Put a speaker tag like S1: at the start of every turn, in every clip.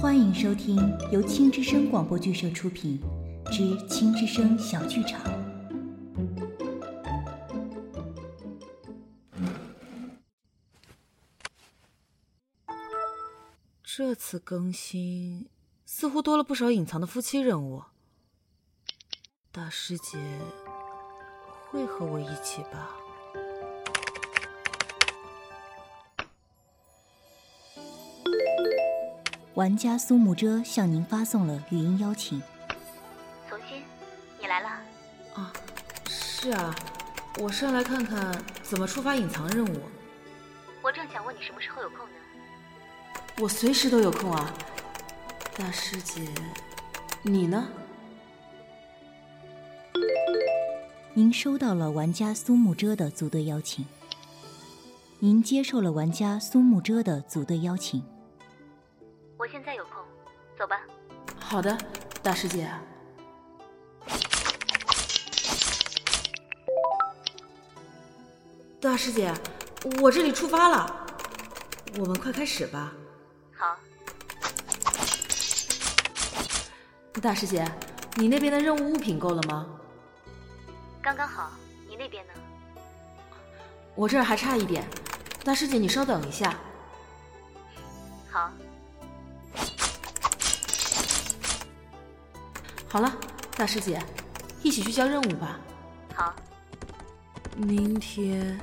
S1: 欢迎收听由青之声广播剧社出品之青之声小剧场。
S2: 这次更新似乎多了不少隐藏的夫妻任务。大师姐会和我一起吧？
S1: 玩家苏木遮向您发送了语音邀请。
S3: 从心，你来了。
S2: 啊，是啊，我上来看看怎么触发隐藏任务。
S3: 我正想问你什么时候有空呢。
S2: 我随时都有空啊，大师姐，你呢？
S1: 您收到了玩家苏木遮的组队邀请。您接受了玩家苏木遮的组队邀请。
S2: 好的，大师姐。大师姐，我这里出发了，我们快开始吧。
S3: 好。
S2: 大师姐，你那边的任务物品够了吗？
S3: 刚刚好，你那边呢？
S2: 我这儿还差一点，大师姐你稍等一下。
S3: 好。
S2: 好了，大师姐，一起去交任务吧。
S3: 好。
S2: 明天，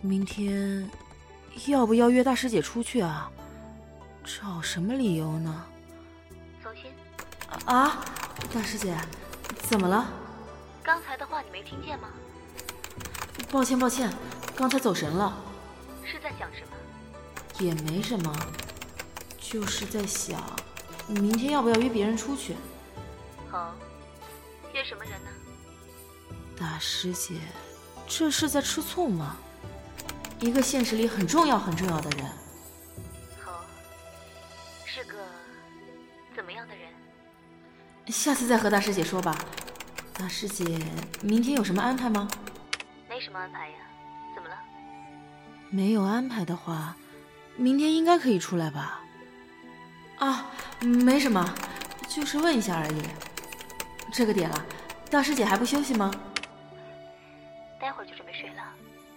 S2: 明天，要不要约大师姐出去啊？找什么理由呢？
S3: 走心。
S2: 啊，大师姐，怎么了？
S3: 刚才的话你没听见吗？
S2: 抱歉，抱歉，刚才走神了。
S3: 是在想什么？
S2: 也没什么，就是在想，明天要不要约别人出去？
S3: 好，约什么人呢？
S2: 大师姐，这是在吃醋吗？一个现实里很重要很重要的人。
S3: 好，是个怎么样的人？
S2: 下次再和大师姐说吧。大师姐，明天有什么安排吗？
S3: 没什么安排呀。怎么了？
S2: 没有安排的话，明天应该可以出来吧？啊，没什么，就是问一下而已。这个点了，大师姐还不休息吗？
S3: 待会儿就准备睡了。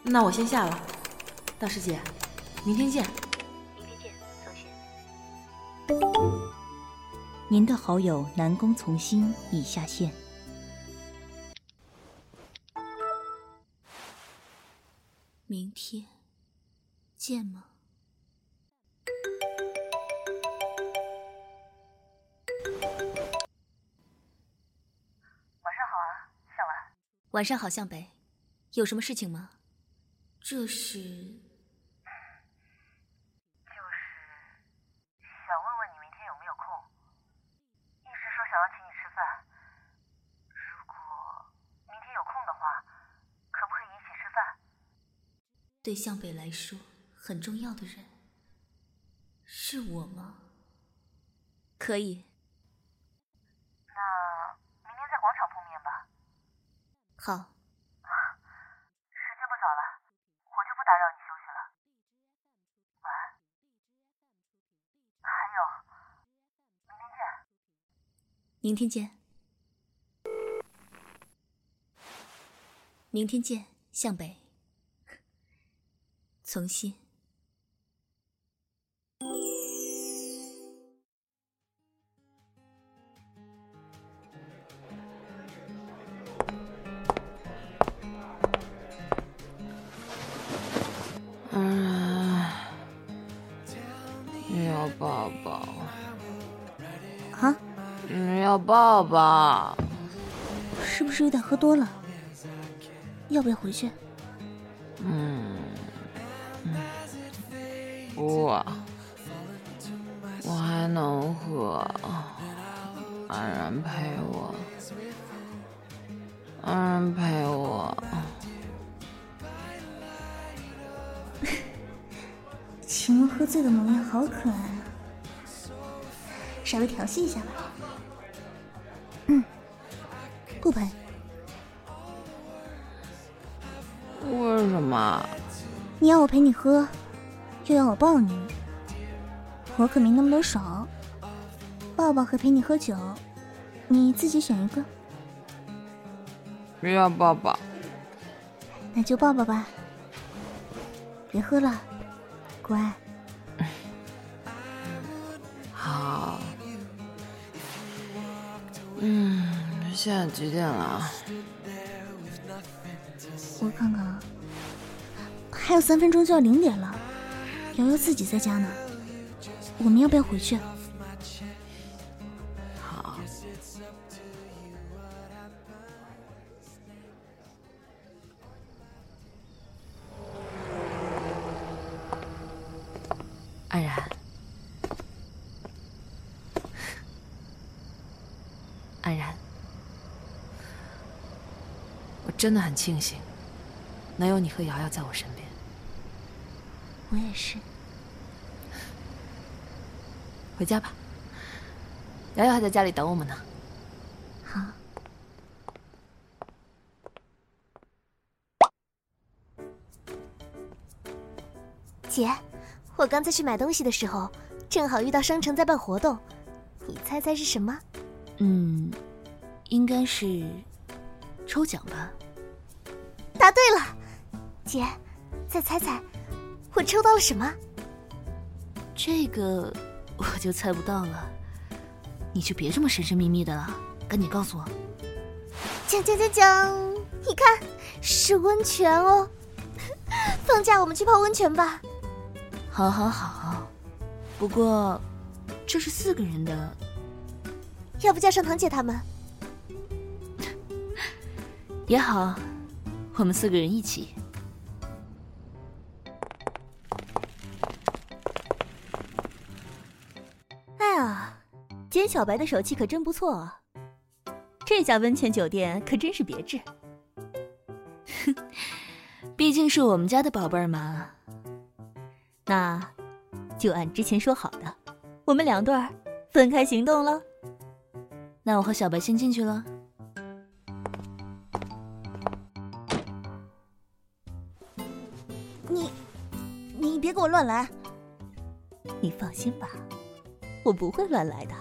S2: 那我先下了。大师姐，明天见。
S3: 明天见，从心。
S1: 您的好友南宫从心已下线。
S4: 明天见吗？晚上好，向北，有什么事情吗？这是，就是
S5: 想问问你明天有没有空。一直说想要请你吃饭，如果明天有空的话，可不可以一起吃饭？
S4: 对向北来说很重要的人，是我吗？可以。好，时间
S5: 不早了，我就不打扰你休息了。晚安。还有，明天见。
S4: 明天见。明天见，向北。从
S1: 新。
S6: 要抱抱，
S1: 是不是有点喝多了？要不要回去？
S6: 嗯，不，我还能喝。安然陪我，安然陪我。
S1: 秦梦喝醉的模样好可爱啊！稍微调戏一下吧。嗯，不陪。
S6: 为什么？
S1: 你要我陪你喝，又要我抱你，我可没那么多手。
S7: 抱抱和陪你喝酒，你自己选一个。
S2: 不要抱抱，
S7: 那就抱抱吧。别喝了，乖。
S2: 现在几点了？
S7: 我看看啊，还有三分钟就要零点了。瑶瑶自己在家呢，我们要不要回去？
S2: 好。安然，安然，我真的很庆幸能有你和瑶瑶在我身边。
S7: 我也是。
S2: 回家吧，瑶瑶还在家里等我们呢。
S7: 好。
S8: 姐，我刚才去买东西的时候，正好遇到商城在办活动，你猜猜是什么？
S9: 嗯，应该是抽奖吧。
S8: 答对了，姐，再猜猜，我抽到了什么？
S9: 这个我就猜不到了，你就别这么神神秘秘的了，赶紧告诉我。
S8: 讲讲讲讲，你看，是温泉哦。放假我们去泡温泉吧。
S9: 好，好，好。不过，这是四个人的，
S8: 要不叫上堂姐他们？
S9: 也好，我们四个人一起。
S4: 哎呀，今天小白的手气可真不错啊！这家温泉酒店可真是别致。
S9: 哼，毕竟是我们家的宝贝儿嘛。
S4: 那，就按之前说好的，我们两对儿分开行动了。
S9: 那我和小白先进去了。
S7: 你别给我乱来。
S4: 你放心吧，我不会乱来的。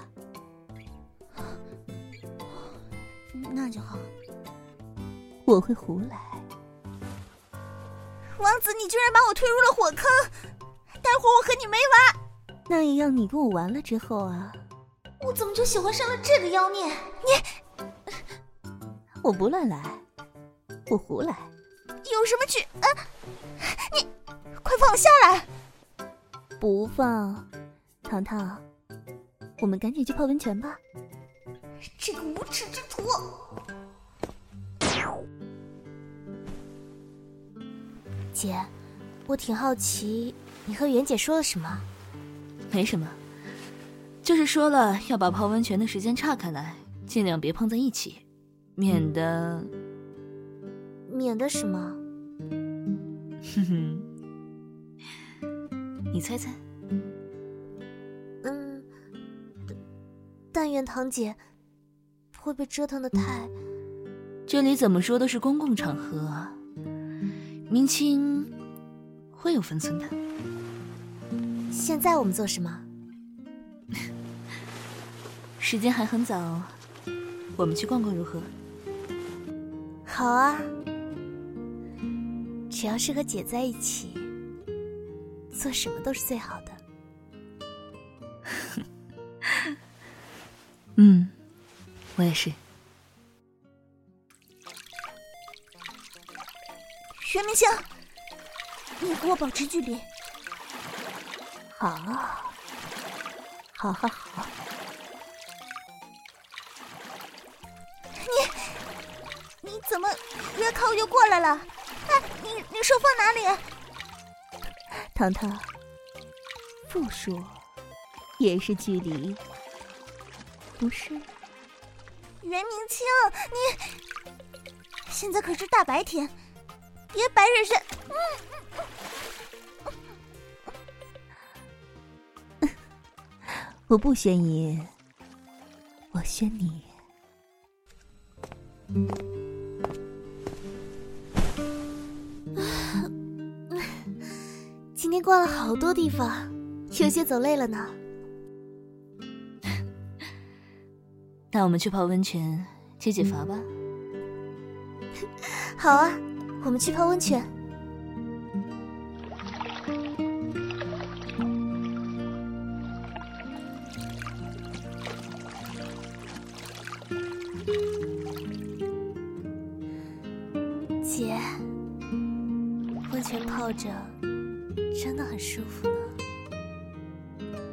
S7: 那就好。
S4: 我会胡来。
S7: 王子，你居然把我推入了火坑！待会儿我和你没完。
S4: 那也要你跟我完了之后啊。
S7: 我怎么就喜欢上了这个妖孽？你，
S4: 我不乱来，我胡来。
S7: 有什么去？啊！你，快放我下来！
S4: 不放，糖糖，我们赶紧去泡温泉吧。
S7: 这个无耻之徒！
S8: 姐，我挺好奇，你和袁姐说了什么？
S9: 没什么，就是说了要把泡温泉的时间岔开来，尽量别碰在一起，免得……
S8: 免得什么？
S9: 哼哼，你猜猜？
S8: 嗯，但愿堂姐不会被折腾的太……
S9: 这里怎么说都是公共场合啊，明清会有分寸的。
S8: 现在我们做什么？
S9: 时间还很早，我们去逛逛如何？
S8: 好啊，只要是和姐在一起，做什么都是最好的。
S9: 嗯，我也是。
S7: 袁明星，你和我保持距离。
S4: 好，好，好，好。
S7: 你你怎么越靠越过来了？哎，你你手放哪里？
S4: 糖糖，不说也是距离，不是？
S7: 袁明清，你现在可是大白天，别白日晒。
S4: 我不宣你，我宣你。
S8: 天逛了好多地方，有些走累了呢。
S7: 那我们去泡温泉解解乏吧。
S8: 好啊，我们去泡温泉。姐，温泉泡着真的很舒服呢。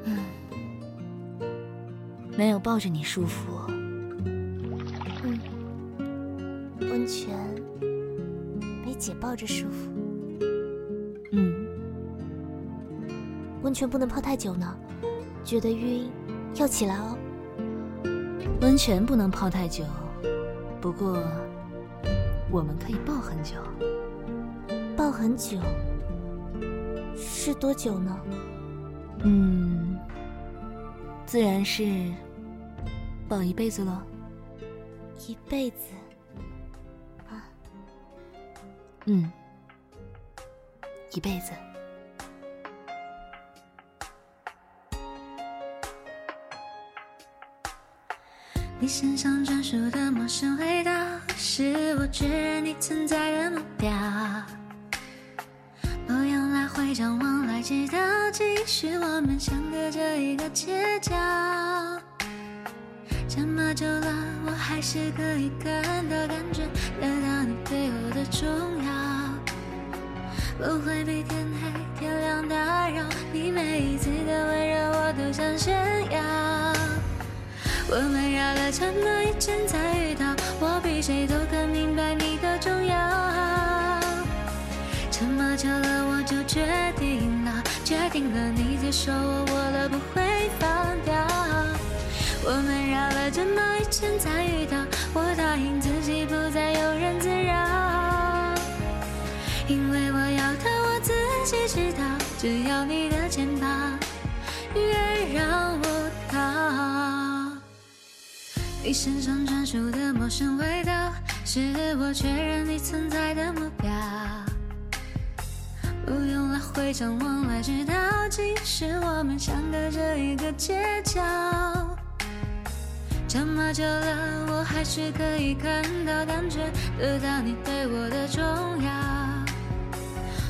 S7: 嗯没有抱着你舒服。
S8: 嗯，温泉没姐抱着舒服。
S7: 嗯，
S8: 温泉不能泡太久呢，觉得晕要起来哦。
S7: 温泉不能泡太久，不过我们可以抱很久。
S8: 抱很久是多久呢？
S7: 嗯，自然是。保一辈子了，
S8: 一辈子啊，
S7: 嗯，一辈子。
S9: 你身上专属的陌生味道，是我确认你存在的目标。不用来回张望来知道，继续我们相隔着一个街角。这么久了，我还是可以感到感觉得到你对我的重要，不会被天黑天亮打扰。你每一次的温柔，我都想炫耀。我们绕了这么一圈才遇到，我比谁都更明白了你接受我，我了不会放掉。我们绕了这么一圈才遇到，我答应自己不再庸人自扰，因为我要的我自己知道，只要你的肩膀愿让我逃。你身上专属的陌生味道，是我确认你存在的目标，不用回想往来直到，即使我们相隔着一个街角。这么久了，我还是可以看到、感觉得到你对我的重要，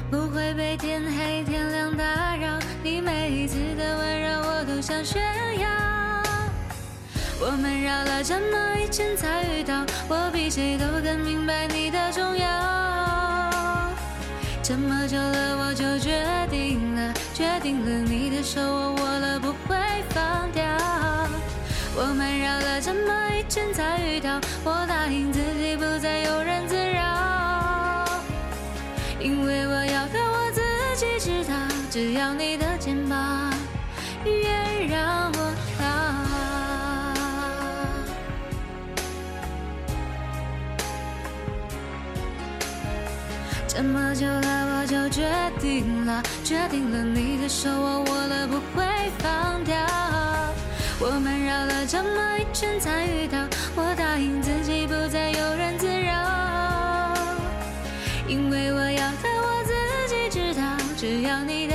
S9: 不会被天黑天亮打扰。你每一次的温柔，我都想炫耀。我们绕了这么一圈才遇到，我比谁都更明白你的重要。这么久了，我就决定了，决定了你的手我握了，不会放掉。我们绕了这么一圈才遇到，我答应自己不再庸人自扰，因为我要的我自己知道，只要你的肩膀愿让我这么久了我就决定了决定了你的手我握了不会放掉。我们绕了这么一圈才遇到我答应自己不再庸人自扰。因为我要的我自己知道只要你